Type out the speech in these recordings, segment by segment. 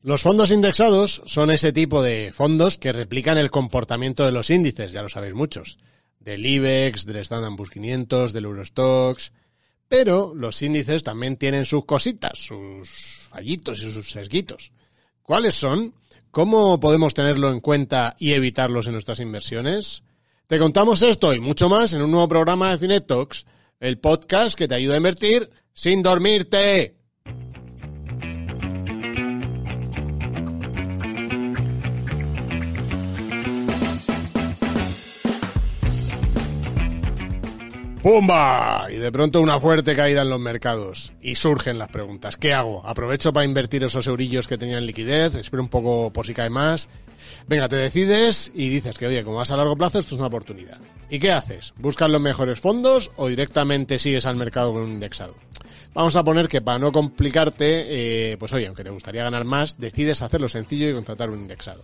Los fondos indexados son ese tipo de fondos que replican el comportamiento de los índices, ya lo sabéis muchos, del IBEX, del Standard Poor's 500, del Eurostox, pero los índices también tienen sus cositas, sus fallitos y sus sesguitos. ¿Cuáles son? ¿Cómo podemos tenerlo en cuenta y evitarlos en nuestras inversiones? Te contamos esto y mucho más en un nuevo programa de Finet Talks, el podcast que te ayuda a invertir sin dormirte. ¡Pumba! Y de pronto una fuerte caída en los mercados. Y surgen las preguntas. ¿Qué hago? ¿Aprovecho para invertir esos eurillos que tenían liquidez? Espero un poco por si cae más. Venga, te decides y dices que, oye, como vas a largo plazo, esto es una oportunidad. ¿Y qué haces? ¿Buscas los mejores fondos o directamente sigues al mercado con un indexado? Vamos a poner que para no complicarte, eh, pues oye, aunque te gustaría ganar más, decides hacerlo sencillo y contratar un indexado.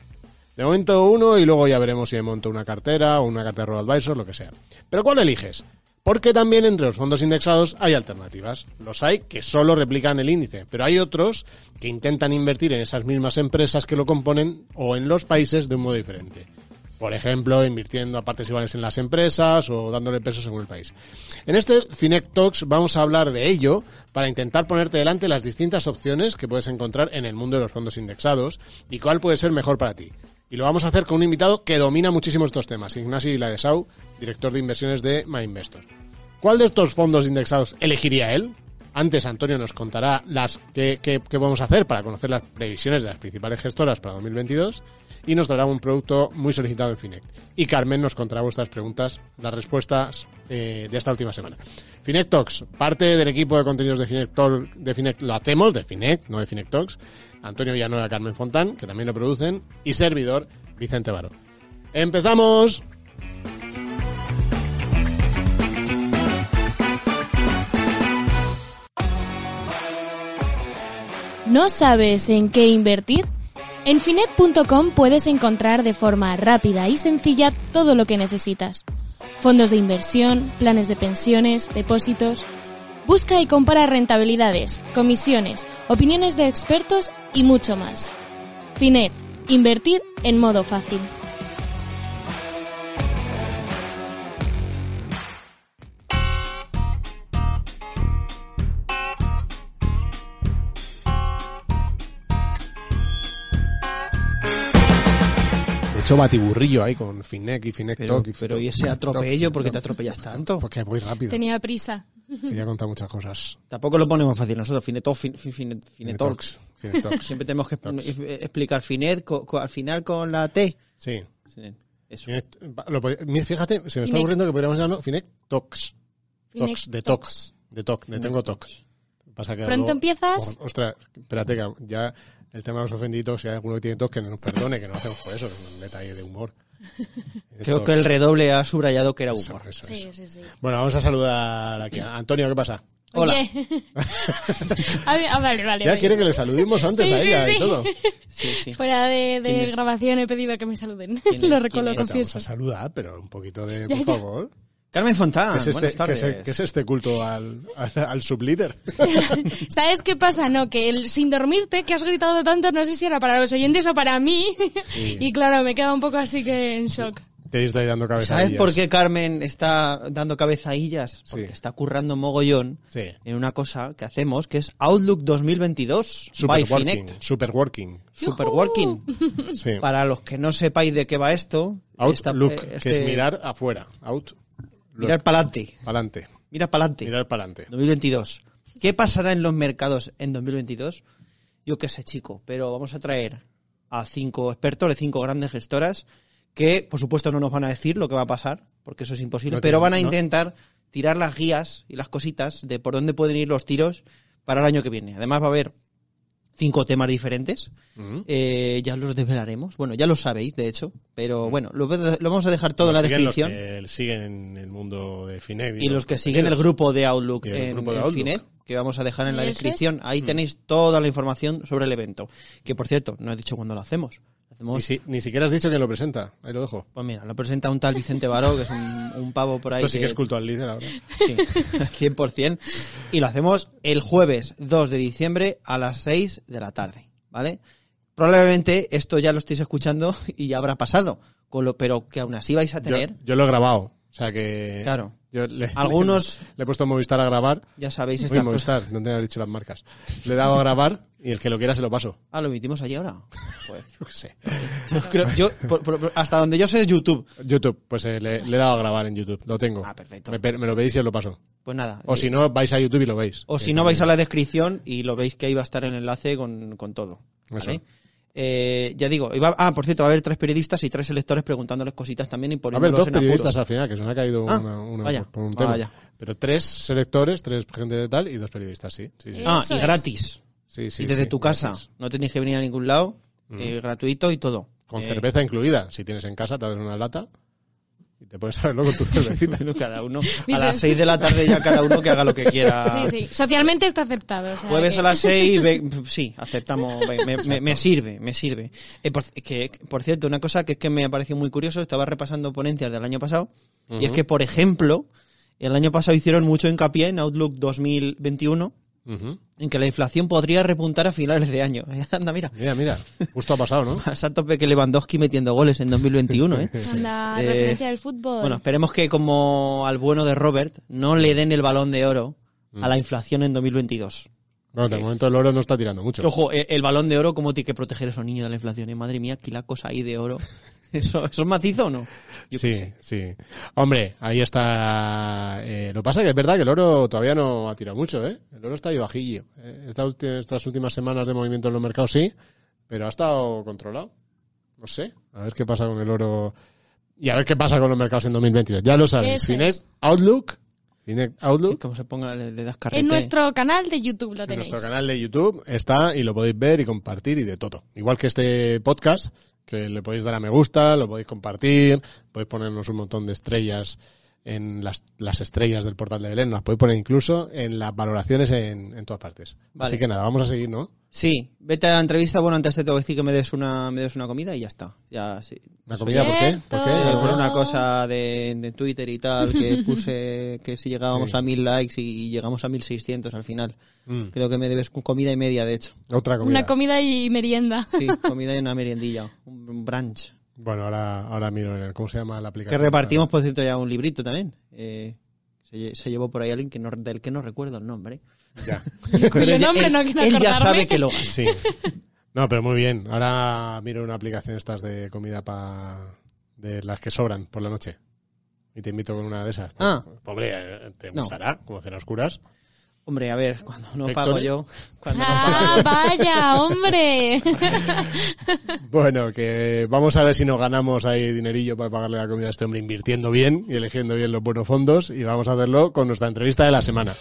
De momento uno y luego ya veremos si me monto una cartera o una cartera Advisor, lo que sea. Pero ¿cuál eliges? Porque también entre los fondos indexados hay alternativas. Los hay que solo replican el índice, pero hay otros que intentan invertir en esas mismas empresas que lo componen o en los países de un modo diferente. Por ejemplo, invirtiendo a partes iguales en las empresas o dándole peso según el país. En este Finec Talks vamos a hablar de ello para intentar ponerte delante las distintas opciones que puedes encontrar en el mundo de los fondos indexados y cuál puede ser mejor para ti. Y lo vamos a hacer con un invitado que domina muchísimo estos temas, Ignacio Ladesau, director de inversiones de MyInvestor. ¿Cuál de estos fondos indexados elegiría él? Antes Antonio nos contará las qué, qué, qué podemos hacer para conocer las previsiones de las principales gestoras para 2022 y nos dará un producto muy solicitado en Finect. Y Carmen nos contará vuestras preguntas, las respuestas eh, de esta última semana. Finect Talks, parte del equipo de contenidos de Finect, Talk- de lo hacemos, de Finect, no de Finect Talks. Antonio Villanueva, Carmen Fontán, que también lo producen, y servidor Vicente Baro. ¡Empezamos! ¿No sabes en qué invertir? En Finet.com puedes encontrar de forma rápida y sencilla todo lo que necesitas. Fondos de inversión, planes de pensiones, depósitos. Busca y compara rentabilidades, comisiones, opiniones de expertos y mucho más. Finet, invertir en modo fácil. Hecho, batiburrillo ahí con Finec y Finec Pero, Talk. y pero ¿y ese atropello? ¿Por qué te atropellas tanto? Porque voy rápido. Tenía prisa. Quería contar muchas cosas. Tampoco lo ponemos fácil nosotros, Finetalk, fin, fin, fin- Finetalks. Talks. Siempre tenemos que Talks. eh, explicar Finet co- co- al final con la T. Sí. Sí, Eso. Lo fíjate, se me está ocurriendo que podríamos llamarlo Finec Talks. Talks, de Talks. De Talk, de tengo Talks. Pasa que Pronto luego- empiezas. o- Ostras, espérate, que ya el tema de los ofendidos, si hay alguno que tiene Talks, que nos perdone, que no hacemos por eso, es un detalle de humor. Creo que el redoble ha subrayado que era humor. Eso, Sí, eso. sí, sí. Bueno, vamos a saludar aquí a Antonio, ¿qué pasa? Hola. Oye. A ver, ah, vale, vale. Ya vale. quiere que le saludemos antes Sí, a sí, ella y sí. todo. Sí, sí. Fuera de, grabación he pedido que me saluden. ¿Quién Lo recuerdo, ¿Quién es? Vamos confieso. a saludar, pero un poquito de, Ya, por ya. favor. Carmen Fontana, ¿Qué es, este, buenas qué es- qué es este culto al, al, al sublíder? ¿Sabes qué pasa? No, que el sin dormirte, que has gritado tanto, no sé si era para los oyentes o para mí. y claro, me queda un poco así que en shock. Te estoy dando cabeza ¿Sabes por qué Carmen está dando cabezadillas? Porque Sí. está currando mogollón Sí. en una cosa que hacemos que es Outlook 2022 by Superworking. Finect. Superworking. Superworking. Sí. Para los que no sepáis de qué va esto, esta- Outlook, que este- es mirar afuera. Out. Mirar para adelante. Pa'lante. Mira para adelante. Mirar para adelante. 2022. ¿Qué pasará en los mercados en 2022? Yo qué sé, chico, pero vamos a traer a cinco expertos de cinco grandes gestoras que, por supuesto, no nos van a decir lo que va a pasar, porque eso es imposible, No pero van a intentar tirar las guías y las cositas de por dónde pueden ir los tiros para el año que viene. Además va a haber cinco temas diferentes. Mm. Eh, ya los desvelaremos. Bueno, ya lo sabéis, de hecho, pero bueno, lo, lo vamos a dejar todo en la siguen descripción. Los que siguen en el mundo de Finec. Y los que siguen el grupo de Outlook en, grupo de en Outlook. Finet, que vamos a dejar en la es. descripción, ahí tenéis toda la información sobre el evento. Que por cierto, no he dicho cuándo lo hacemos. Ni, si- ni siquiera has dicho quién lo presenta. Ahí lo dejo. pues mira, lo presenta un tal Vicente Baró, que es un, un pavo por ahí. Esto sí que es culto al líder ahora. Sí, 100%. Y lo hacemos el jueves 2 de diciembre a las 6 de la tarde, ¿vale? Probablemente esto ya lo estéis escuchando y ya habrá pasado, con lo, pero que aún así vais a Yo, tener, yo lo he grabado. O sea que. claro, yo le- Algunos- Le, he puesto Movistar a grabar. ya sabéis Uy, estas cosas. Movistar, no te dicho las marcas. Le he dado a grabar y el que lo quiera se lo paso. Ah, lo emitimos allí ahora. Joder. Yo qué sé. Yo creo, yo, por- por- por- hasta donde yo sé es YouTube. YouTube, pues eh, le, le he dado a grabar en YouTube. Lo tengo. Ah, perfecto. Me, lo pedís y os lo paso. Pues nada. O eh, si no, vais a YouTube y lo veis. O si no, vais a la descripción y lo veis que ahí va a estar el enlace con, con todo. ¿vale? Eso. Eh, ya digo, iba- ah, por cierto, va a haber tres periodistas y tres electores preguntándoles cositas también y A ver, poniéndolos dos en periodistas apuros. al final, que se nos ha caído Ah, una, una- vaya, por un tema. vaya. Pero tres selectores, tres gente de tal y dos periodistas, sí. Sí, sí. Ah, y es. gratis. Sí, sí, y desde sí, tu casa. gratis. No tenéis que venir a ningún lado. eh, gratuito y todo. Con Eh, cerveza incluida. Si tienes en casa, te abres una lata y te puedes saberlo con tu cervecita. bueno, cada uno. A las 6 de la tarde ya cada uno que haga lo que quiera. Sí, sí. Socialmente está aceptado. o sea Jueves que- a las 6, sí, aceptamos, me, me- me sirve, me sirve. Eh, por, que, por cierto, una cosa que es que me ha parecido muy curioso, estaba repasando ponencias del año pasado, y es que, por ejemplo, el año pasado hicieron mucho hincapié en Outlook 2021, En que la inflación podría repuntar a finales de año. Anda, mira, Mira, mira. Justo ha pasado, ¿no? a tope que Lewandowski metiendo goles en 2021, ¿eh? Anda, Eh, referencia del fútbol. Bueno, esperemos que como al bueno de Robert no le den el balón de oro a la inflación en 2022. Bueno, de momento el oro no está tirando mucho. Ojo, eh, el balón de oro, ¿cómo tiene que proteger a esos niños de la inflación? Eh, madre mía, aquí la cosa ahí de oro. ¿Eso, ¿Eso es macizo o no? Yo sí, sé. sí. Hombre, ahí está. eh, lo que pasa es que es verdad que el oro todavía no ha tirado mucho, ¿eh? El oro está ahí bajillo. Eh, esta ulti- estas últimas semanas de movimiento en los mercados sí, pero ha estado controlado. No sé. A ver qué pasa con el oro. Y a ver qué pasa con los mercados en 2022. Ya lo sabéis. Eso Finet es. Outlook. Outlook. como se ponga, le, le das carrete. en nuestro canal de YouTube lo En tenéis. nuestro canal de YouTube está y lo podéis ver y compartir y de todo. Igual que este podcast, que le podéis dar a me gusta, lo podéis compartir, podéis ponernos un montón de estrellas en las, las estrellas del portal de Belén, las podéis poner incluso en las valoraciones en, en todas partes. Vale. Así que nada, vamos a seguir, ¿no? Sí, vete a la entrevista. Bueno, antes te tengo que decir que me des una, me des una comida y ya está. Ya, sí. ¿La Eso comida por qué? ¿Por qué? Eh, por una cosa de, de Twitter y tal, que puse que si llegábamos Sí. a mil likes y llegamos a mil seiscientos al final. Mm, Creo que me debes comida y media, de hecho. otra comida. Una comida y merienda. Sí, comida y una meriendilla, un un brunch. Bueno, ahora, ahora miro en el, ¿cómo se llama la Que aplicación? repartimos, por cierto, ya un librito también. Eh, se, lle- se llevó por ahí alguien que no, del que no recuerdo el nombre. Ya. Cuyo él, nombre él- no quiero él ya sabe que lo hace. Sí. No, pero muy bien. Ahora miro una aplicación estas de comida para de las que sobran por la noche. Y te invito con una de esas. Ah. Pobre, eh, te No. gustará, como cenas oscuras. Hombre, a ver, cuando no Héctor. pago yo... Cuando no Ah, vaya, hombre. Bueno, que vamos a ver si nos ganamos ahí dinerillo para pagarle la comida a este hombre invirtiendo bien y eligiendo bien los buenos fondos. Y vamos a hacerlo con nuestra entrevista de la semana.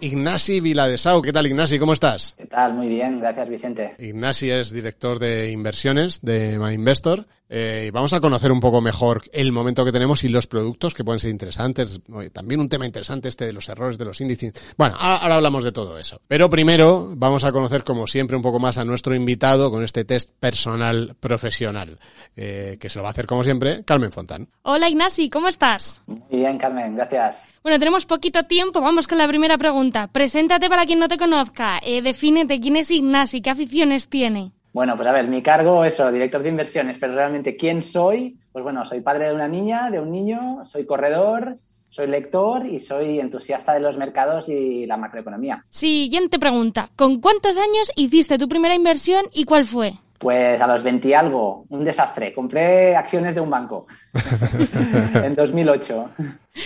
Ignasi Viladesau. ¿Qué tal, Ignasi? ¿Cómo estás? ¿Qué tal? Muy bien, gracias Vicente. Ignasi es director de inversiones de MyInvestor eh, y vamos a conocer un poco mejor el momento que tenemos y los productos que pueden ser interesantes. También un tema interesante este de los errores de los índices. Bueno, ahora, ahora hablamos de todo eso. Pero primero vamos a conocer, como siempre, un poco más a nuestro invitado con este test personal profesional, eh, que se lo va a hacer, como siempre, Carmen Fontán. Hola Ignasi, ¿cómo estás? Muy bien, Carmen, gracias. Bueno, tenemos poquito tiempo, vamos con la primera pregunta. Preséntate para quien no te conozca, eh, defínete quién es Ignasi, qué aficiones tiene. Bueno, pues a ver, mi cargo, eso, director de inversiones, pero realmente, ¿quién soy? Pues bueno, soy padre de una niña, de un niño, soy corredor, soy lector y soy entusiasta de los mercados y la macroeconomía. Siguiente pregunta, ¿con cuántos años hiciste tu primera inversión y cuál fue? Pues a los 20 y algo, un desastre. Compré acciones de un banco en 2008.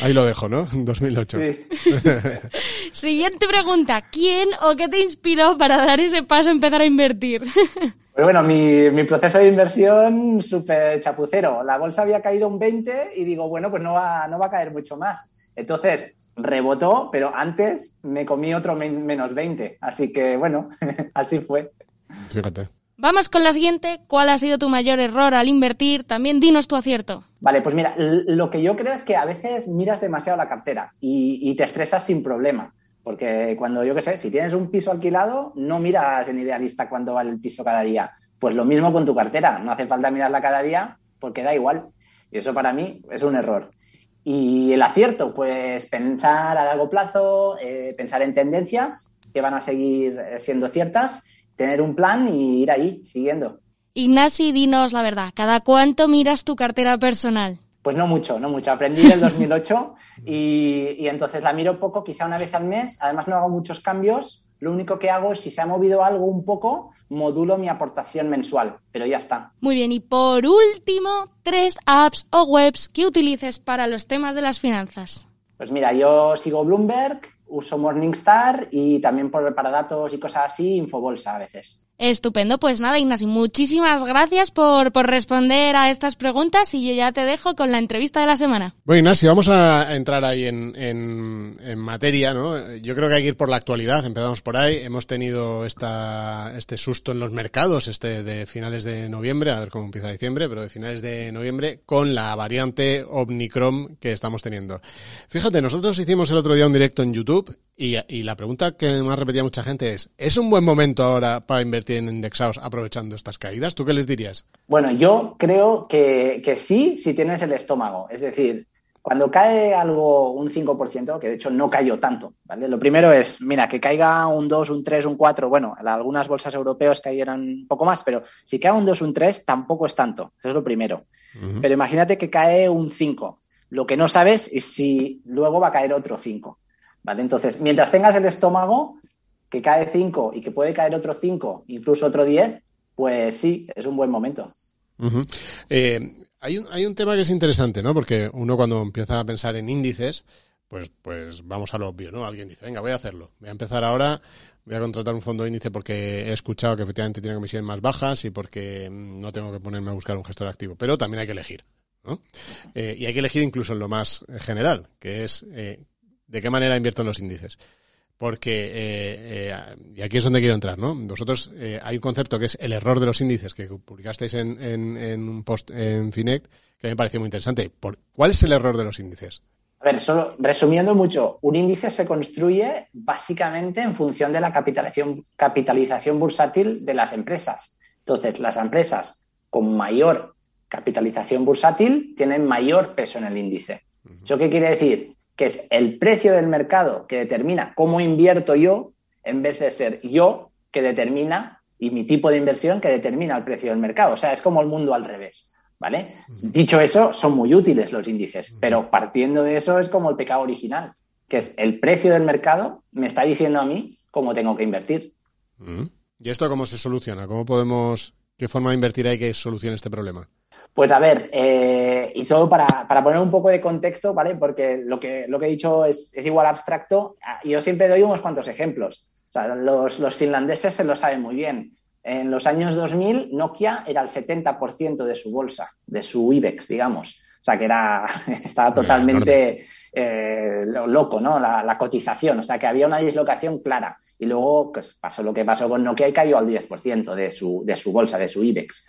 Ahí lo dejo, ¿no? En 2008. Sí. Siguiente pregunta, ¿quién o qué te inspiró para dar ese paso a empezar a invertir? Pero bueno, mi, mi proceso de inversión súper chapucero. La bolsa había caído un 20 y digo, bueno, pues no va, no va a caer mucho más. Entonces rebotó, pero antes me comí otro men- menos 20. Así que bueno, así fue. Fíjate. Vamos con la siguiente, ¿cuál ha sido tu mayor error al invertir? También dinos tu acierto. Vale, pues mira, lo que yo creo es que a veces miras demasiado la cartera y, y te estresas sin problema. Porque cuando, yo qué sé, si tienes un piso alquilado, no miras en idealista cuánto vale el piso cada día. Pues lo mismo con tu cartera, no hace falta mirarla cada día porque da igual. Y eso para mí es un error. Y el acierto, pues pensar a largo plazo, eh, pensar en tendencias que van a seguir eh, siendo ciertas, tener un plan y ir ahí, siguiendo. Ignasi, dinos la verdad, ¿cada cuánto miras tu cartera personal? Pues no mucho, no mucho. Aprendí en el 2008 y, y entonces la miro poco, quizá una vez al mes. Además no hago muchos cambios. Lo único que hago es si se ha movido algo un poco, modulo mi aportación mensual, pero ya está. Muy bien, y por último, tres apps o webs que utilices para los temas de las finanzas. Pues mira, yo sigo Bloomberg, uso Morningstar y también por, para datos y cosas así, Infobolsa a veces. Estupendo, pues nada, Ignacio, muchísimas gracias por, por responder a estas preguntas y yo ya te dejo con la entrevista de la semana. Bueno, Ignacio, vamos a entrar ahí en, en, en, materia, ¿no? Yo creo que hay que ir por la actualidad, empezamos por ahí. Hemos tenido esta, este susto en los mercados, este de finales de noviembre, a ver cómo empieza diciembre, pero de finales de noviembre, con la variante Omnicrom que estamos teniendo. Fíjate, nosotros hicimos el otro día un directo en YouTube y, y la pregunta que más repetía mucha gente es, ¿es un buen momento ahora para invertir en indexados aprovechando estas caídas? ¿Tú qué les dirías? Bueno, yo creo que, que sí, si tienes el estómago. Es decir, cuando cae algo un 5%, que de hecho no cayó tanto, ¿vale? Lo primero es, mira, que caiga un 2, un 3, un 4, bueno, algunas bolsas europeas cayeran un poco más, pero si cae un 2, un 3, tampoco es tanto, eso es lo primero. Uh -huh. Pero imagínate que cae un 5, lo que no sabes es si luego va a caer otro 5, ¿vale? Entonces, mientras tengas el estómago, que cae 5 y que puede caer otro 5, incluso otro 10, pues sí, es un buen momento. Eh, hay, un, hay un tema que es interesante, ¿no? Porque uno cuando empieza a pensar en índices, pues, pues vamos a lo obvio, ¿no? Alguien dice, venga, voy a hacerlo. Voy a empezar ahora, voy a contratar un fondo de índice porque he escuchado que efectivamente tiene comisiones más bajas y porque no tengo que ponerme a buscar un gestor activo. Pero también hay que elegir, ¿no? Eh, y hay que elegir incluso en lo más general, que es eh, de qué manera invierto en los índices porque, eh, eh, y aquí es donde quiero entrar, ¿no? Vosotros, eh, hay un concepto que es el error de los índices que publicasteis en, en, en un post en Finect que me pareció muy interesante. ¿Por, ¿Cuál es el error de los índices? A ver, solo resumiendo mucho, un índice se construye básicamente en función de la capitalización, capitalización bursátil de las empresas. Entonces, las empresas con mayor capitalización bursátil tienen mayor peso en el índice. ¿Eso qué quiere decir? Que es el precio del mercado que determina cómo invierto yo, en vez de ser yo que determina y mi tipo de inversión que determina el precio del mercado. O sea, es como el mundo al revés. ¿Vale? Dicho eso, son muy útiles los índices, pero partiendo de eso es como el pecado original, que es el precio del mercado me está diciendo a mí cómo tengo que invertir. ¿Y esto cómo se soluciona? ¿Cómo podemos, qué forma de invertir hay que solucione este problema? Pues a ver, eh, y solo para, para, poner un poco de contexto, ¿vale? Porque lo que, lo que he dicho es, es igual abstracto. Yo siempre doy unos cuantos ejemplos. O sea, los, los, finlandeses se lo saben muy bien. En los años 2000, Nokia era el 70% de su bolsa, de su IBEX, digamos. O sea, que era, estaba totalmente eh, loco, ¿no? La, la cotización. O sea, que había una dislocación clara y luego pues, pasó lo que pasó con Nokia y cayó al 10% de su, de su bolsa, de su IBEX.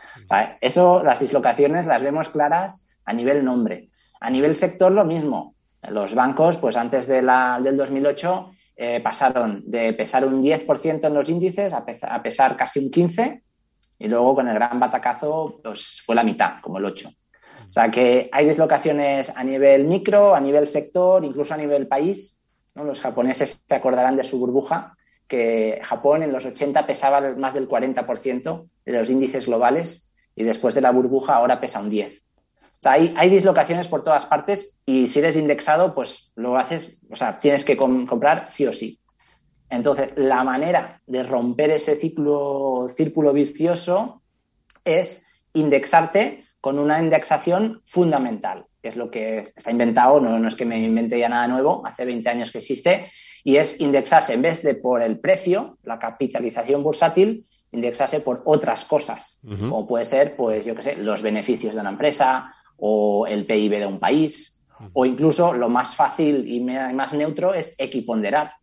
Eso, las dislocaciones las vemos claras a nivel nombre. A nivel sector, lo mismo. Los bancos, pues antes de la, del 2008, eh, pasaron de pesar un 10% en los índices a, pesar, a pesar casi un 15% y luego con el gran batacazo pues, fue la mitad, como el 8%. O sea que hay dislocaciones a nivel micro, a nivel sector, incluso a nivel país. ¿no? Los japoneses se acordarán de su burbuja, que Japón en los 80 pesaba más del 40% de los índices globales y después de la burbuja ahora pesa un 10%. O sea, hay, dislocaciones por todas partes y si eres indexado, pues lo haces, o sea, tienes que com comprar sí o sí. Entonces, la manera de romper ese ciclo, círculo vicioso es indexarte con una indexación fundamental, que es lo que está inventado, no, no es que me invente ya nada nuevo, hace 20 años que existe, y es indexarse en vez de por el precio, la capitalización bursátil, indexarse por otras cosas, uh -huh. como puede ser, pues yo qué sé, los beneficios de una empresa o el PIB de un país, uh -huh. o incluso lo más fácil y más neutro es equiponderar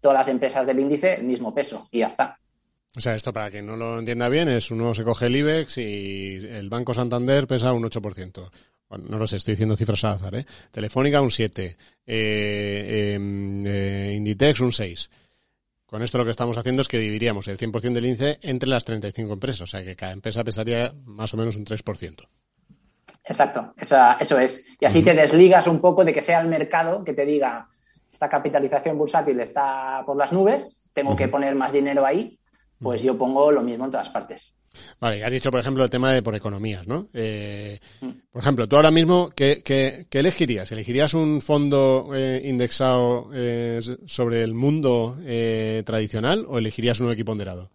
todas las empresas del índice el mismo peso y ya está. O sea, esto para quien no lo entienda bien es uno se coge el IBEX y el Banco Santander pesa un 8%. Bueno, no lo sé, estoy diciendo cifras al azar, ¿eh? Telefónica un 7, eh, eh, Inditex un 6. Con esto lo que estamos haciendo es que dividiríamos el 100% del índice entre las 35 empresas, o sea que cada empresa pesaría más o menos un 3%. Exacto, eso es. Y así te desligas un poco de que sea el mercado que te diga, esta capitalización bursátil está por las nubes, tengo que poner más dinero ahí, pues yo pongo lo mismo en todas partes. Vale, has dicho, por ejemplo, el tema de por economías, ¿no? Eh, por ejemplo, tú ahora mismo, ¿qué, qué, elegirías? ¿Elegirías un fondo eh, indexado eh, sobre el mundo tradicional o elegirías uno equiponderado?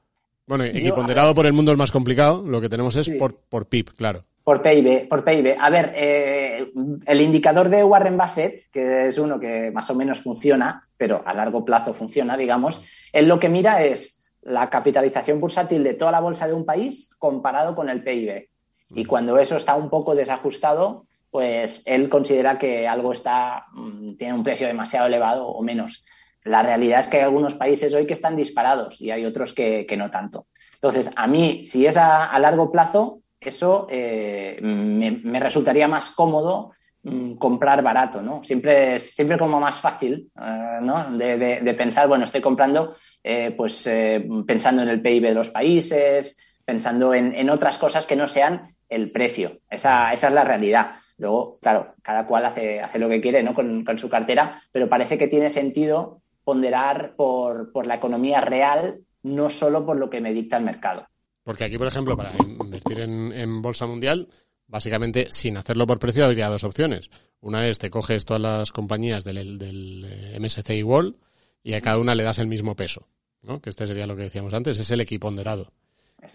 Bueno, equiponderado por el mundo es más complicado, lo que tenemos es por, por PIB, claro. Por PIB, por PIB. A ver, el indicador de Warren Buffett, que es uno que más o menos funciona, pero a largo plazo funciona, digamos, él lo que mira es la capitalización bursátil de toda la bolsa de un país comparado con el PIB. Y cuando eso está un poco desajustado, pues él considera que algo está, mm, tiene un precio demasiado elevado o menos. La realidad es que hay algunos países hoy que están disparados y hay otros que, no tanto. Entonces, a mí, si es a, largo plazo, eso eh, me, resultaría más cómodo mm, comprar barato, ¿no? Siempre siempre como más fácil, eh, ¿no? de, pensar, bueno, estoy comprando eh, pues eh, pensando en el PIB de los países, pensando en, otras cosas que no sean el precio. Esa, esa, es la realidad. Luego, claro, cada cual hace, hace lo que quiere ¿no? con, su cartera, pero parece que tiene sentido ponderar por, por la economía real, no solo por lo que me dicta el mercado. Porque aquí, por ejemplo, para invertir en, bolsa mundial, básicamente sin hacerlo por precio habría dos opciones. Una es te coges todas las compañías del, del eh, MSCI World y a cada una le das el mismo peso, ¿no? Que este sería lo que decíamos antes, es el equiponderado.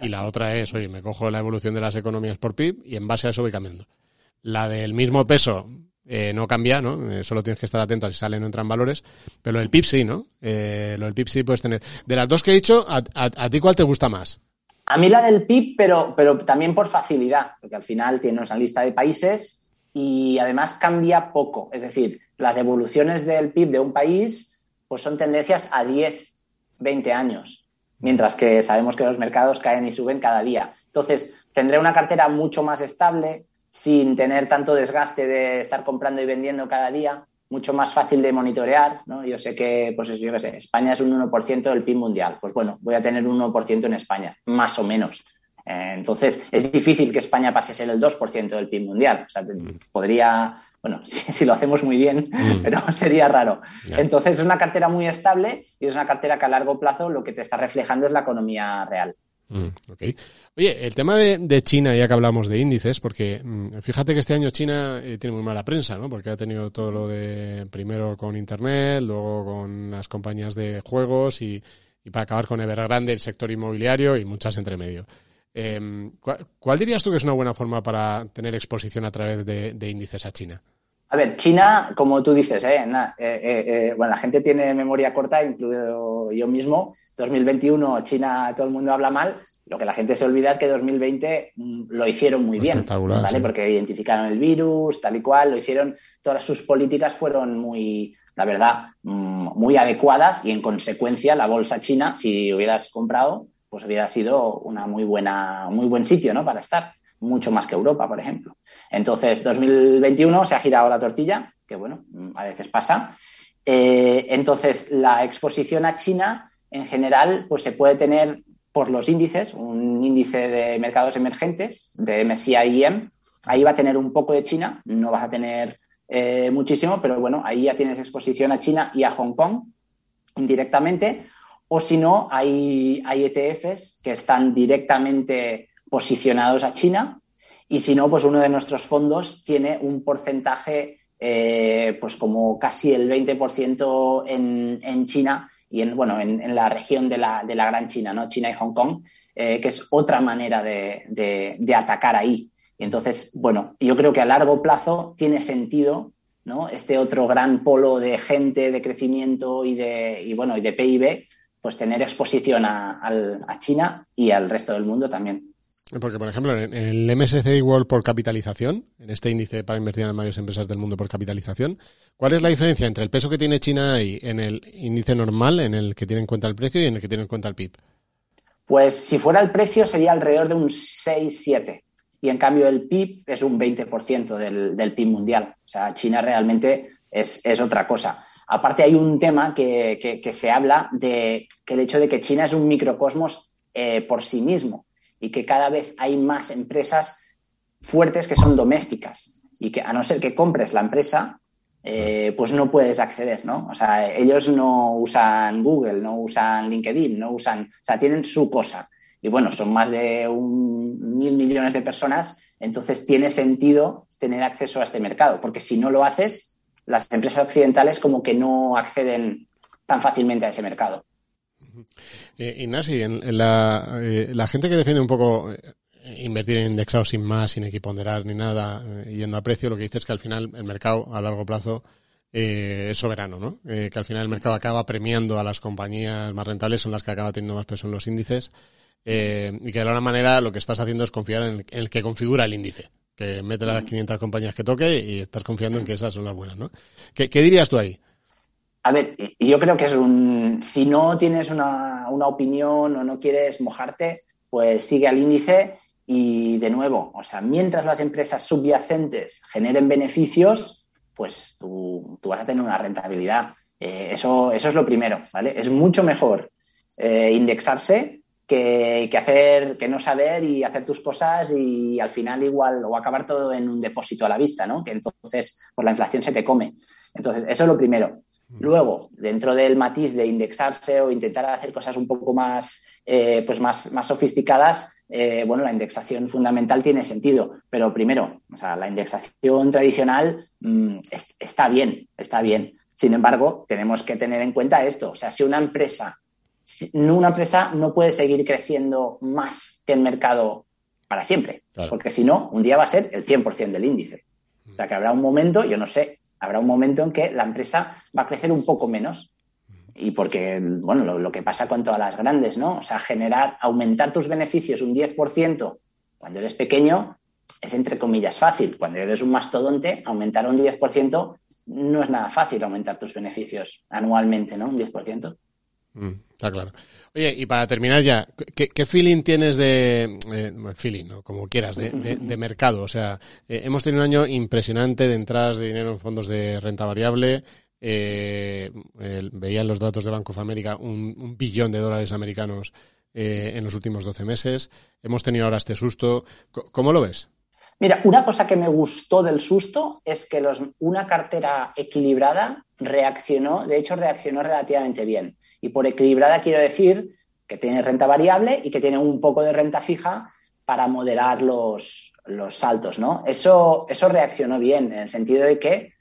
Y la otra es, oye, me cojo la evolución de las economías por PIB y en base a eso voy cambiando. La del mismo peso eh, no cambia, ¿no? Eh, solo tienes que estar atento a si salen o entran valores, pero lo del PIB sí, ¿no? Eh, lo del PIB sí puedes tener. De las dos que he dicho, ¿a, ti cuál te gusta más? A mí la del PIB, pero, pero también por facilidad, porque al final tienes una lista de países y además cambia poco. Es decir, las evoluciones del PIB de un país pues son tendencias a 10, 20 años, mientras que sabemos que los mercados caen y suben cada día. Entonces, tendré una cartera mucho más estable, sin tener tanto desgaste de estar comprando y vendiendo cada día, mucho más fácil de monitorear, ¿no? Yo sé que, pues yo qué sé, España es un 1% del PIB mundial. Pues bueno, voy a tener un 1% en España, más o menos. Eh, entonces, es difícil que España pase a ser el 2% del PIB mundial. O sea, podría bueno, si, lo hacemos muy bien, mm. pero sería raro. Entonces es una cartera muy estable y es una cartera que a largo plazo lo que te está reflejando es la economía real. Mm, Oye, el tema de, China, ya que hablamos de índices, porque mm, fíjate que este año China eh, tiene muy mala prensa, ¿no? Porque ha tenido todo lo de primero con Internet, luego con las compañías de juegos y, para acabar con Evergrande, el sector inmobiliario y muchas entre medio. Em, ¿cuál, dirías tú que es una buena forma para tener exposición a través de índices a China? A ver, China, como tú dices, ¿eh? eh, eh, eh, bueno, la gente tiene memoria corta, incluido yo mismo. 2021, China, todo el mundo habla mal. Lo que la gente se olvida es que 2020 mm, lo hicieron muy bien, ¿vale? Porque identificaron el virus, tal y cual, lo hicieron. Todas sus políticas fueron muy, la verdad, mm, muy adecuadas y en consecuencia la bolsa china, si hubieras comprado, pues hubiera sido una muy buena, muy buen sitio, ¿no? Para estar mucho más que Europa, por ejemplo. Entonces, 2021 se ha girado la tortilla, que bueno, a veces pasa. Eh, entonces, la exposición a China, en general, pues se puede tener por los índices, un índice de mercados emergentes, de MSCI EM, ahí va a tener un poco de China, no vas a tener eh, muchísimo, pero bueno, ahí ya tienes exposición a China y a Hong Kong indirectamente, o si no, hay, hay ETFs que están directamente posicionados a China y si no, pues uno de nuestros fondos tiene un porcentaje eh, pues como casi el 20% en, en China y en, bueno, en, la región de la, de la, Gran China, ¿no? China y Hong Kong, eh, que es otra manera de, de, atacar ahí. Y entonces, bueno, yo creo que a largo plazo tiene sentido ¿no? este otro gran polo de gente, de crecimiento y de, y, bueno, y de PIB, pues tener exposición a, a China y al resto del mundo también. Porque, por ejemplo, en el MSCI World por capitalización, en este índice para invertir en las mayores empresas del mundo por capitalización, ¿cuál es la diferencia entre el peso que tiene China ahí en el índice normal, en el que tiene en cuenta el precio y en el que tiene en cuenta el PIB? Pues si fuera el precio sería alrededor de un 6-7 y en cambio el PIB es un 20% del, del PIB mundial. O sea, China realmente es, otra cosa. Aparte hay un tema que, se habla de que el hecho de que China es un microcosmos eh, por sí mismo y que cada vez hay más empresas fuertes que son domésticas y que a no ser que compres la empresa, eh, pues no puedes acceder, ¿no? O sea, ellos no usan Google, no usan LinkedIn, no usan, o sea, tienen su cosa. Y bueno, son más de un mil millones de personas, entonces tiene sentido tener acceso a este mercado, porque si no lo haces, las empresas occidentales como que no acceden tan fácilmente a ese mercado. Eh, Ignasi, en, la, eh, la gente que defiende un poco eh, invertir en indexados sin más, sin equiponderar ni nada, eh, yendo a precio, lo que dice es que al final el mercado a largo plazo eh, es soberano, ¿no? Que al final el mercado acaba premiando a las compañías más rentables, son las que acaba teniendo más peso en los índices, y que de alguna manera lo que estás haciendo es confiar en el que configura el índice, que mete las 500 compañías que toque y estás confiando en que esas son las buenas, ¿no? ¿Qué, qué dirías tú ahí? A ver, yo creo que es un. Si no tienes una, una opinión o no quieres mojarte, pues sigue al índice y de nuevo, o sea, mientras las empresas subyacentes generen beneficios, pues tú, tú vas a tener una rentabilidad. Eh, eso, eso es lo primero, ¿vale? Es mucho mejor eh, indexarse que, que, hacer, que no saber y hacer tus cosas y al final igual o acabar todo en un depósito a la vista, ¿no? Que entonces por la inflación se te come. Entonces, eso es lo primero. Luego, dentro del matiz de indexarse o intentar hacer cosas un poco más, eh, pues más, más sofisticadas, eh, bueno, la indexación fundamental tiene sentido. Pero primero, o sea, la indexación tradicional mmm, es, está bien, está bien. Sin embargo, tenemos que tener en cuenta esto. O sea, si una empresa, una empresa no puede seguir creciendo más que el mercado para siempre, claro. porque si no, un día va a ser el 100% del índice. O sea, que habrá un momento, yo no sé, habrá un momento en que la empresa va a crecer un poco menos. Y porque, bueno, lo, lo, que pasa con todas las grandes, ¿no? O sea, generar, aumentar tus beneficios un 10% cuando eres pequeño es entre comillas fácil. Cuando eres un mastodonte, aumentar un 10% no es nada fácil aumentar tus beneficios anualmente, ¿no? Un 10%. Mm, está claro. Oye, y para terminar ya, ¿qué, feeling tienes de, eh, feeling, ¿no? como quieras, de, de, de mercado? O sea, eh, hemos tenido un año impresionante de entradas de dinero en fondos de renta variable. Eh, los datos de Banco of America un, un billón de dólares americanos eh, en los últimos 12 meses. Hemos tenido ahora este susto. ¿Cómo lo ves? Mira, una cosa que me gustó del susto es que los, una cartera equilibrada reaccionó, de hecho reaccionó relativamente bien. Y por equilibrada quiero decir que tiene renta variable y que tiene un poco de renta fija para moderar los, los saltos, ¿no? Eso, eso reaccionó bien, en el sentido de que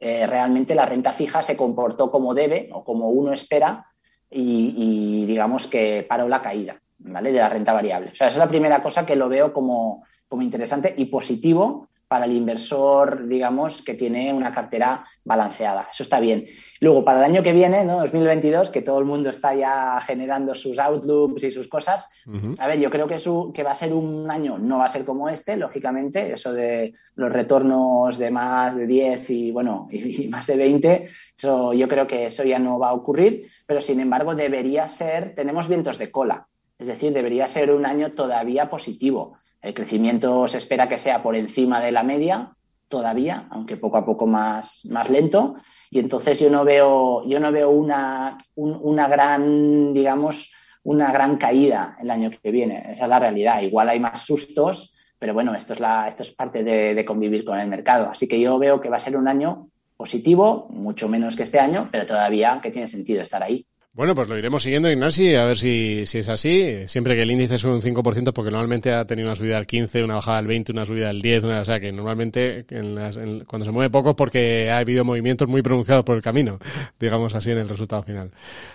eh, realmente la renta fija se comportó como debe o como uno espera y, y, digamos que paró la caída, ¿vale? De la renta variable. O sea, esa es la primera cosa que lo veo como, como interesante y positivo para el inversor, digamos, que tiene una cartera balanceada. Eso está bien. Luego, para el año que viene, ¿no? 2022, que todo el mundo está ya generando sus outlooks y sus cosas, uh -huh. a ver, yo creo que, su, que va a ser un año, no va a ser como este, lógicamente, eso de los retornos de más de 10 y, bueno, y, y más de 20, eso, yo creo que eso ya no va a ocurrir, pero sin embargo debería ser, tenemos vientos de cola, es decir, debería ser un año todavía positivo. El crecimiento se espera que sea por encima de la media todavía, aunque poco a poco más, más lento. Y entonces yo no veo, yo no veo una, un, una gran, digamos, una gran caída el año que viene. Esa es la realidad. Igual hay más sustos, pero bueno, esto es, la, esto es parte de convivir con el mercado. Así que yo veo que va a ser un año positivo, mucho menos que este año, pero todavía que tiene sentido estar ahí. Bueno, pues lo iremos siguiendo, Ignasi, a ver si, si es así. Siempre que el índice sube un 5%, porque normalmente ha tenido una subida al 15, una bajada al 20, una subida al 10, una, o sea que normalmente en las, en, cuando se mueve poco es porque ha habido movimientos muy pronunciados por el camino, digamos así, en el resultado final.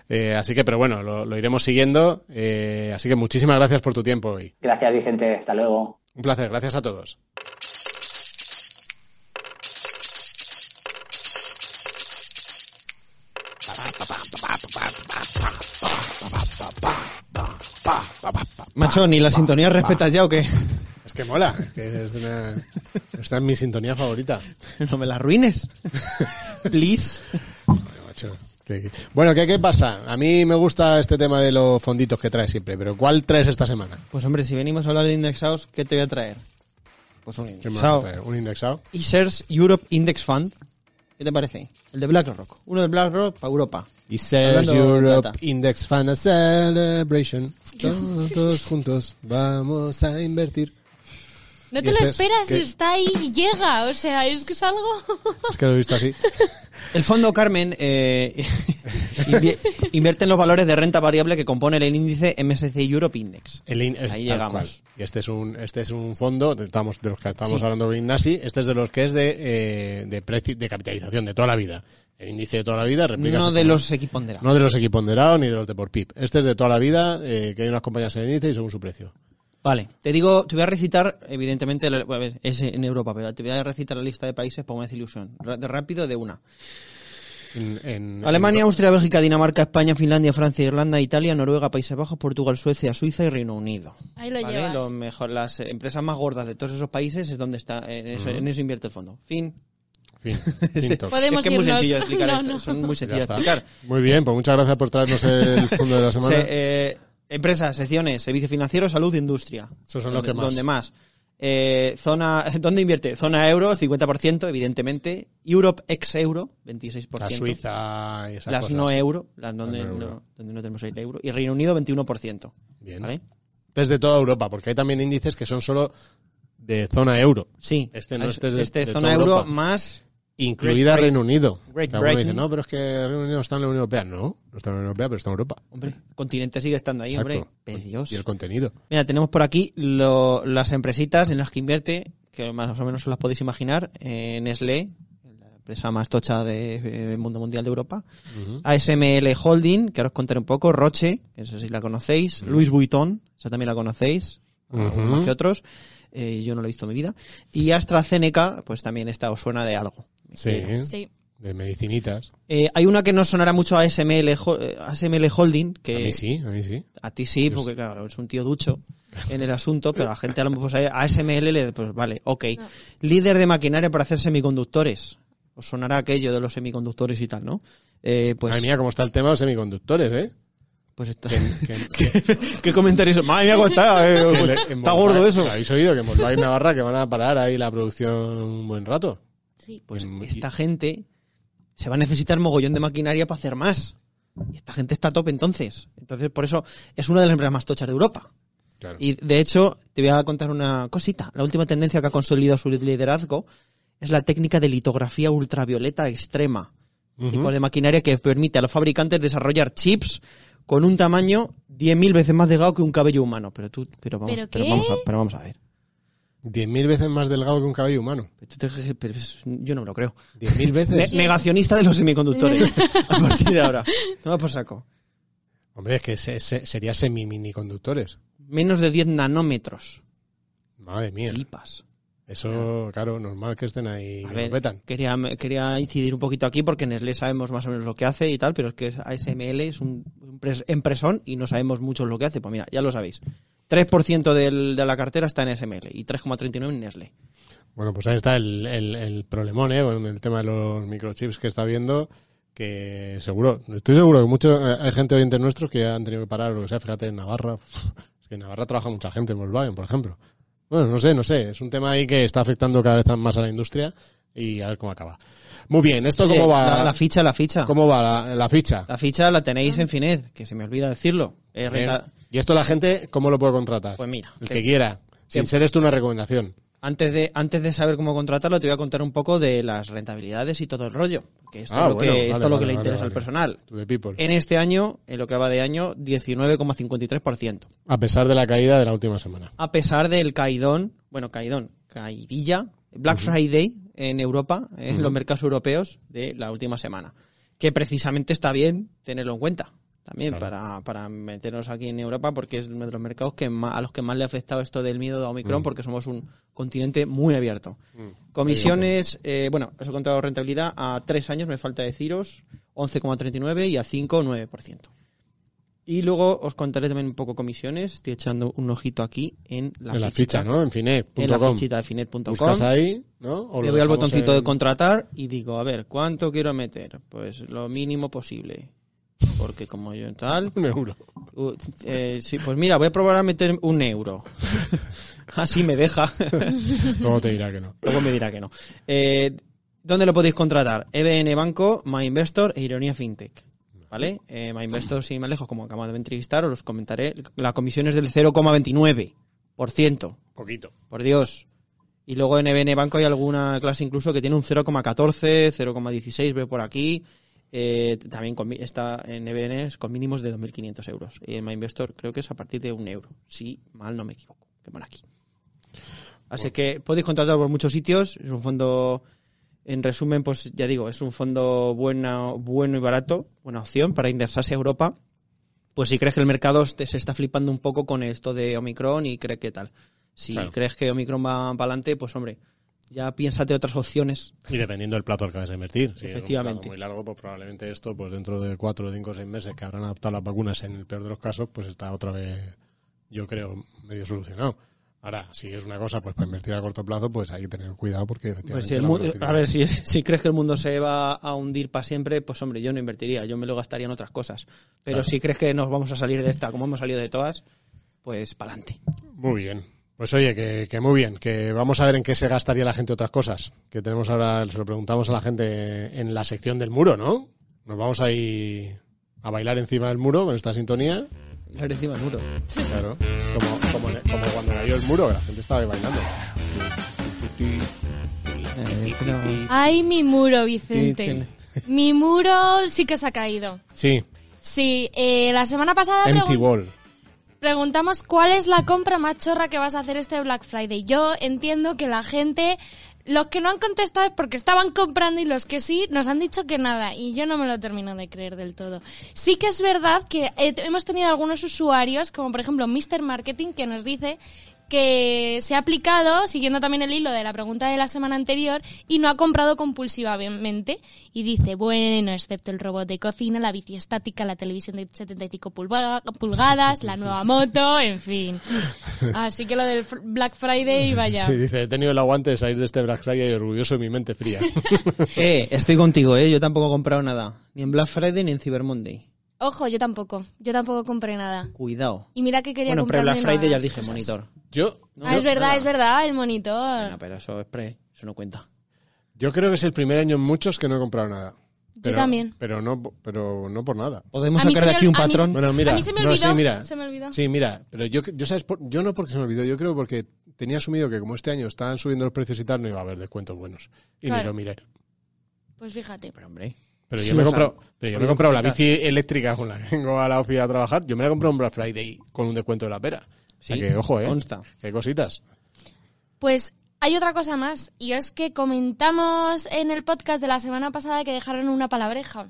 Eh, así que, pero bueno, lo, lo iremos siguiendo. Eh, así que muchísimas gracias por tu tiempo hoy. Gracias, Vicente. Hasta luego. Un placer. Gracias a todos. Macho, ¿ni la sintonía respetas ya o qué? Es que mola, que es una... Está en mi sintonía favorita. No me la arruines. Please. macho. Bueno, ¿qué, ¿qué pasa? A mí me gusta este tema de los fonditos que traes siempre, pero ¿cuál traes esta semana? Pues hombre, si venimos a hablar de indexados, ¿qué te voy a traer? Pues un indexado. ¿Un indexado? Isers Europe Index Fund. ¿Qué te parece? El de BlackRock. Uno de BlackRock para Europa. Isers Europe Index Fund Celebration. Todos juntos vamos a invertir. No te lo este es- esperas que- y está ahí y llega. O sea, es que es algo... Es que lo he visto así. El fondo Carmen eh, invi- invierte en los valores de renta variable que componen el índice MSCI Europe Index. El in- Ahí llegamos. cual. Y este es un, este es un fondo, de, estamos, de los que estamos Sí. hablando de Ignasi, este es de los que es de, eh, de, de capitalización, de toda la vida. El índice de toda la vida replica No de los equiponderados. No de los equiponderados ni de los de por PIB. Este es de toda la vida, eh, que hay unas compañías en el índice y según su precio. Vale, te digo, te voy a recitar, evidentemente, a ver, es en Europa, pero te voy a recitar la lista de países para me hace ilusión. Ra- De rápido, de una. En- en- Alemania, en- Austria, Bélgica, Dinamarca, España, Finlandia, Francia, Irlanda, Italia, Noruega, Países Bajos, Portugal, Suecia, Suiza y Reino Unido. Ahí lo ¿Vale? llevas. Lo mejor, las empresas más gordas de todos esos países es donde está, en eso, en eso invierte el fondo. Fin. Fin. Fin, toc. Podemos es que es muy irnos. sencillo explicar No, esto. no. Son muy sencillas de explicar. Muy bien, pues muchas gracias por traernos el fondo de la semana. Se- eh, empresas, secciones, servicios financieros, salud, industria. Esos son los que más. Donde más. Eh, zona, ¿Dónde invierte? Zona euro, 50%, evidentemente. Europe ex euro, 26%. La Suiza y esas Las cosas. no euro, las donde, no donde no tenemos el euro. Y Reino Unido, 21%. Bien. ¿Vale? Desde toda Europa, porque hay también índices que son solo de zona euro. Sí. Este no, este es de- de zona euro más... Incluida Great Reino Unido. Great dice, no, pero es que Reino Unido está en la Unión Europea. No, no está en la Unión Europea, pero está en Europa. Hombre, el continente sigue estando ahí, Exacto. hombre. Dios. Y el contenido. Mira, tenemos por aquí lo- las empresitas en las que invierte, que más o menos os las podéis imaginar. Eh, Nestlé, la empresa más tocha del de, eh, mundo mundial de Europa. Ujú. ASML Holding, que ahora os contaré un poco. Roche, que eso sí la conocéis. Louis Vuitton, esa también la conocéis. Más que otros. Eh, yo no lo he visto en mi vida. Y AstraZeneca, pues también esta os suena de algo. Sí, Sí. de medicinitas. Eh, hay una que no sonará mucho a ASML, Ho- eh, ASML Holding, que A mí sí, a mí sí. a ti sí, porque claro, es un tío ducho en el asunto, pero a la gente a lo mejor sabe- a ASML le, pues vale, ok. No. Líder de maquinaria para hacer semiconductores. Os sonará aquello de los semiconductores y tal, ¿no? Eh, pues, Madre mía, cómo está el tema de los semiconductores, ¿eh? pues está... Que- que- ¿Qué comentarios? Madre mía, cómo está, eh, pues, está gordo eso. ¿Habéis oído que en Navarra que van a parar ahí la producción un buen rato? Sí. Pues y- esta gente se va a necesitar mogollón de maquinaria para hacer más. Y esta gente está a tope entonces. Entonces, por eso es una de las empresas más tochas de Europa. Claro. Y de hecho, te voy a contar una cosita. La última tendencia que ha consolidado su liderazgo es la técnica de litografía ultravioleta extrema. Tipo de maquinaria que permite a los fabricantes desarrollar chips con un tamaño 10.000 veces más delgado que un cabello humano. Pero tú, pero vamos, ¿Pero vamos a, pero vamos a ver. 10.000 veces más delgado que un cabello humano. Pero tú te- pero es- yo no me lo creo. 10.000 Ne- veces. negacionista de los semiconductores. a partir de ahora. No por saco. Hombre, es que se- se- sería semi-mini-conductores. Menos de 10 nanómetros. Madre mía. Flipas. Eso, claro, normal que estén ahí A ver, quería, quería incidir un poquito aquí porque Nestlé sabemos más o menos lo que hace y tal, pero es que ASML es un un y no sabemos mucho lo que hace. Pues mira, ya lo sabéis. 3% del, de la cartera está en SML y 3,39 en Nestlé. Bueno, pues ahí está el, el, el problemón, ¿eh? Con el tema de los microchips que está viendo, que seguro, estoy seguro que mucho, eh, hay gente oyentes nuestros que han tenido que parar, o lo que sea, fíjate, en Navarra, es que en Navarra trabaja mucha gente en Volkswagen, por ejemplo. Bueno, no sé, no sé, es un tema ahí que está afectando cada vez más a la industria y a ver cómo acaba. Muy bien, ¿esto Oye, cómo va? La, la ficha, la ficha. ¿Cómo va la, la ficha? La ficha la tenéis en Fined, que se me olvida decirlo. Es renta- ¿Y esto la gente cómo lo puede contratar? Pues mira, el te- que quiera, sin ser esto una recomendación. Antes de, antes de saber cómo contratarlo, te voy a contar un poco de las rentabilidades y todo el rollo. Que esto Ah, es lo bueno, que, vale, esto es lo vale, que le interesa al personal. En este año, en lo que va de año, 19,53%. A pesar de la caída de la última semana. A pesar del caidón, bueno, caidón, caidilla, Black Friday en Europa, en los mercados europeos de la última semana. Que precisamente está bien tenerlo en cuenta. También Claro. para, para meternos aquí en Europa, porque es uno de los mercados que más- a los que más le ha afectado esto del miedo de Omicron, porque somos un continente muy abierto. Comisiones, eh, bueno, eso he contado rentabilidad a tres años, me falta deciros, 11,39 y a 5, 9%. Y luego os contaré también un poco comisiones, estoy echando un ojito aquí en la, en la fichita, ficha, ¿no? En finet.com. En la fichita de finet.com. Buscas ahí, ¿no? O Le voy al botoncito en- de contratar y digo, a ver, ¿cuánto quiero meter? Pues lo mínimo posible. Porque como yo tal... Un euro. uh, eh, sí, pues mira, voy a probar a meter un euro. Así me deja. Luego te dirá que no. Luego me dirá que no. Eh, ¿Dónde lo podéis contratar? EBN Banco, MyInvestor e Ironía FinTech. ¿Vale? Eh, MyInvestor, sin más lejos, como acabamos de entrevistar, os los comentaré. La comisión es del 0,29%. Poquito. Por Dios. Y luego en EBN Banco hay alguna clase incluso que tiene un 0,14, 0,16, veo por aquí. Eh, también con está en EBN con mínimos de 2.500 euros. Y en MyInvestor creo que es a partir de un euro. Si mal no me equivoco. Que pone aquí. Así que podéis contratarlo por muchos sitios. Es un fondo, en resumen, pues ya digo, es un fondo buena, bueno y barato. Buena opción para indexarse a Europa. Pues si crees que el mercado se está flipando un poco con esto de Omicron y crees que tal. Si Claro. crees que Omicron va para adelante, pues hombre, ya piénsate otras opciones. Y dependiendo del plazo al que vas a invertir. Si Efectivamente. es un plazo muy largo, pues probablemente esto, pues dentro de cuatro, cinco o seis meses que habrán adaptado las vacunas en el peor de los casos, pues está otra vez, yo creo, medio solucionado. Ahora, si es una cosa, pues para invertir a corto plazo, pues hay que tener cuidado porque efectivamente... Pues si el volatilidad- a ver, si, si crees que el mundo se va a hundir para siempre, pues hombre, yo no invertiría, yo me lo gastaría en otras cosas. Pero Claro. si crees que nos vamos a salir de esta, como hemos salido de todas, pues para adelante. Muy bien. Pues oye, que, que muy bien, que vamos a ver en qué se gastaría la gente otras cosas. Que tenemos ahora, se lo preguntamos a la gente en la sección del muro, ¿no? Nos vamos ahí a bailar encima del muro con esta sintonía. Bailar encima del muro. Claro, como, como, como cuando cayó el muro, la gente estaba ahí bailando. Eh, Ay, mi muro, Vicente. Mi muro sí que se ha caído. Sí, Sí, eh, la semana pasada empty wall. Preguntamos cuál es la compra más chorra que vas a hacer este Black Friday. Yo entiendo que la gente, los que no han contestado es porque estaban comprando y los que sí nos han dicho que nada. Y yo no me lo termino de creer del todo. Sí que es verdad que eh, hemos tenido algunos usuarios, como por ejemplo Mr. Marketing, que nos dice que se ha aplicado, siguiendo también el hilo de la pregunta de la semana anterior, y no ha comprado compulsivamente. Y dice, bueno, excepto el robot de cocina, la bici estática, la televisión de 75 pulga- pulgadas, la nueva moto, en fin. Así que lo del Black Friday, vaya. Sí, dice, he tenido el aguante de salir de este Black Friday orgulloso de mi mente fría. Eh, estoy contigo, eh. Yo tampoco he comprado nada. Ni en Black Friday ni en Cyber Monday. Ojo, yo tampoco. Yo tampoco compré nada. Cuidado. Y mira que quería Bueno, pero Friday ya dije cosas. monitor. Yo, Ah, es verdad, es verdad, el monitor. Bueno, pero eso es pre, eso no cuenta. yo creo que es el primer año en muchos que no he comprado nada. Pero- también. Pero no, pero no por nada. Podemos sacar de aquí un a mí se- patrón. Bueno, mira, A mí se me no, olvidó, sí, mira, se me olvidó. Sí, mira, pero yo, yo sabes, yo no porque se me olvidó, yo creo porque tenía asumido que como este año estaban subiendo los precios y tal, no iba a haber descuentos buenos. Y Claro. ni lo miré. Pues fíjate. Pero hombre. Pero Sí, yo me he comprado, pero yo me he comprado la bici eléctrica con la que vengo a la oficina a trabajar. Yo me la compré en Black Friday con un descuento de la pera. O sea Sí, que, ojo, eh. consta. Qué cositas. Pues hay otra cosa más, y es que comentamos en el podcast de la semana pasada que dejaron una palabreja.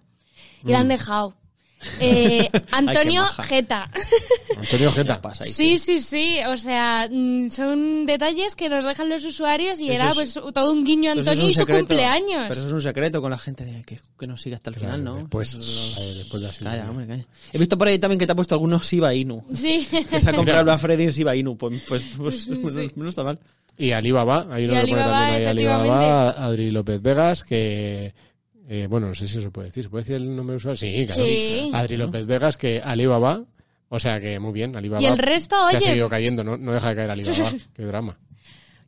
Y la han dejado. Eh, Antonio. Geta. Antonio Geta. Pasa ahí, Sí, sí, sí. O sea, mm, son detalles que nos dejan los usuarios y Eso era es- pues todo un guiño a es Antonio un y su cumpleaños. Pero eso es un secreto con la gente de que, que nos sigue hasta el final, ¿no? Después, Eso- eh, después de la Calla, hombre, calla. He visto por ahí también que te ha puesto algunos Shiba Inu. Sí. Que se ha comprado Friday en Shiba Inu. Pues, pues, pues, Sí. no está mal. Y Alibaba, hay uno Y que pone Alibaba, también ahí Alibaba. Adri López Vegas, que, eh, bueno, no sé si se puede decir, ¿se puede decir el nombre de usuario? Sí, claro. Sí. Adri López Vegas, que Alibaba, o sea que muy bien, Alibaba. Y el resto, que ha oye, seguido cayendo, no, no deja de caer Alibaba, qué drama.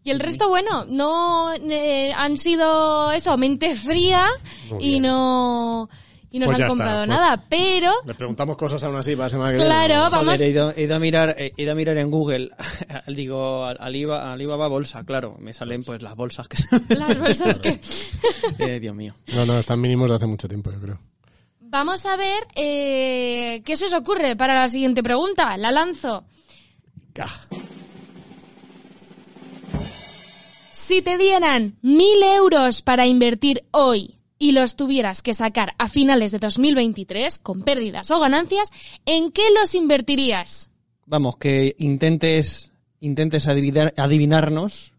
Y el resto, bueno, no eh, han sido eso, mente fría Muy y bien. no y no Pues se han está, comprado pues. nada, pero Les preguntamos cosas aún así para la semana que viene. Claro, ¿no? vamos. Joder, he ido, he ido a mirar, he ido a mirar en Google, digo, Alibaba, Alibaba bolsa, claro, me salen pues las bolsas que las bolsas que eh, Dios mío. No, no, están mínimos de hace mucho tiempo, yo creo. Vamos a ver eh, qué se os ocurre para la siguiente pregunta. La lanzo. Si te dieran mil euros para invertir hoy y los tuvieras que sacar a finales de 2023 con pérdidas o ganancias, ¿en qué los invertirías? Vamos, que intentes, intentes adivinar, adivinarnos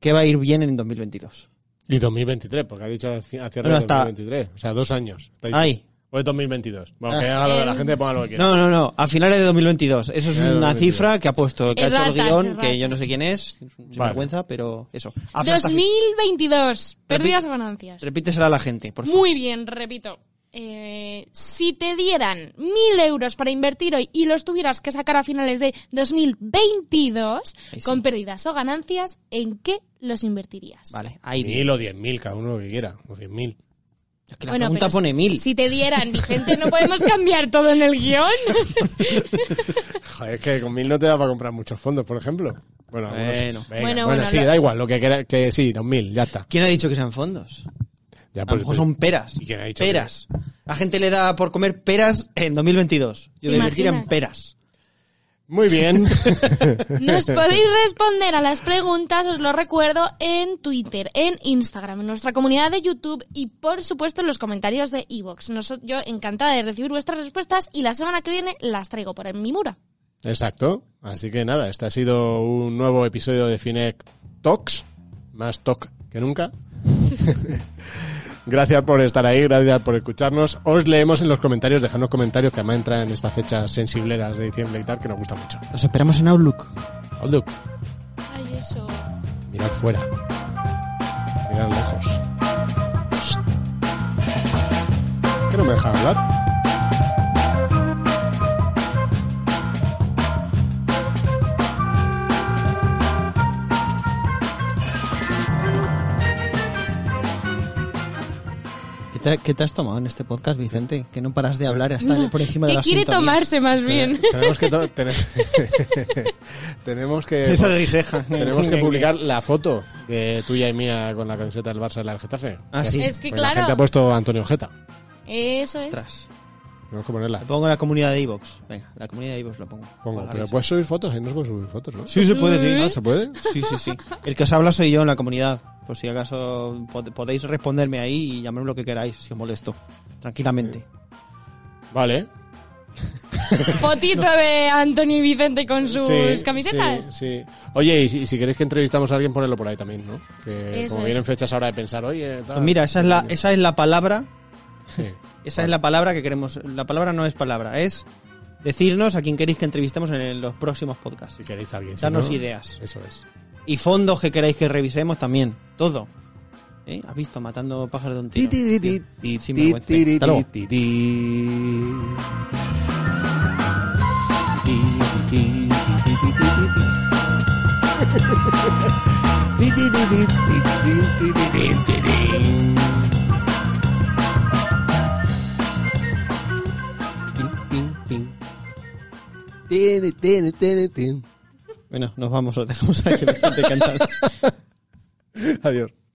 qué va a ir bien en 2022. Y 2023, porque ha dicho hacia hacia Bueno, hasta- 2023. O sea, dos años. Ay. O es 2022. Bueno, Ah. que haga lo de la Eh, gente, ponga lo que quiera. No, no, no, a finales de 2022. Eso es una 2022. cifra que ha puesto, el que ha hecho el guion, erratas. que yo no sé quién es, sin Vale. vergüenza, pero eso. Hasta- 2022, pérdidas o ganancias. Repítesela a la gente, por favor. Muy bien, repito. Eh, si te dieran mil euros para invertir hoy y los tuvieras que sacar a finales de 2022 Ahí sí. con pérdidas o ganancias, ¿en qué los invertirías? Vale, ahí bien. Mil o diez mil, cada uno lo que quiera. O cien mil. Es que la Bueno, pregunta pone si- mil. Si te dieran, Vicente, ¿no podemos cambiar todo en el guion? Joder, es que con mil no te da para comprar muchos fondos, por ejemplo. Bueno, algunos- Bueno. venga, Bueno, bueno, bueno, sí, lo- da igual, lo que quiera, que sí, dos mil, ya está. ¿Quién ha dicho que sean fondos? Ya, A lo pues, mejor son peras. ¿Y quién ha dicho peras. La gente le da por comer peras en 2022. Yo ¿Te de invertir en peras. Muy bien. Nos podéis responder a las preguntas, os lo recuerdo, en Twitter, en Instagram, en nuestra comunidad de YouTube y, por supuesto, en los comentarios de Evox. Yo encantada de recibir vuestras respuestas y la semana que viene las traigo por en mi mura. Exacto. Así que nada, este ha sido un nuevo episodio de Finec Talks. Más talk que nunca. gracias por estar ahí, gracias por escucharnos. Os leemos en los comentarios, dejadnos comentarios que además entran en estas fechas sensibleras de diciembre y tal, que nos gusta mucho. Los esperamos en Outlook. Outlook, Ay, eso. mirad fuera. Mirad lejos. ¿Qué no me deja hablar? Te, qué te has tomado en este podcast, Vicente? Que no paras de hablar hasta por encima de ¿Qué las quiere tomarse más bien? Tenemos que, to- ten- tenemos que Esa riseja. tenemos que publicar la foto de tuya y mía con la camiseta del Barça y la del Getafe. Ah, sí. Es que Pues La claro. gente ha puesto Antonio Jeta. Eso es. Tenemos que ponerla. Le pongo la comunidad de Evox. Venga, la comunidad de Evox lo pongo. Pongo, pero risa. puedes subir fotos, ahí no se puede subir fotos, ¿no? Sí, se puede, sí. Ah, ¿Se puede? Sí, sí, sí. El que os habla soy yo en la comunidad. Por si acaso pod- podéis responderme ahí y llamarme lo que queráis, si os molesto. Tranquilamente. Vale. Fotito de Anthony y Vicente con sus Sí, camisetas. Sí, sí. Oye, y si, si queréis que entrevistamos a alguien, ponedlo por ahí también, ¿no? Que Eso como es. vienen fechas ahora de pensar, oye, tal. Pues mira, esa es la, esa es la palabra. Sí. Esa es la palabra que queremos. La palabra no es palabra, es decirnos a quién queréis que entrevistemos en los próximos podcasts. Si queréis a alguien. si Darnos no, ideas. Eso es. Y fondos que queráis que revisemos también. Todo. ¿Eh? ¿Has visto? Matando pájaros de un tiro. Sin vergüenza. Hasta luego. Bueno, nos vamos, os dejamos aquí cantando. Adiós.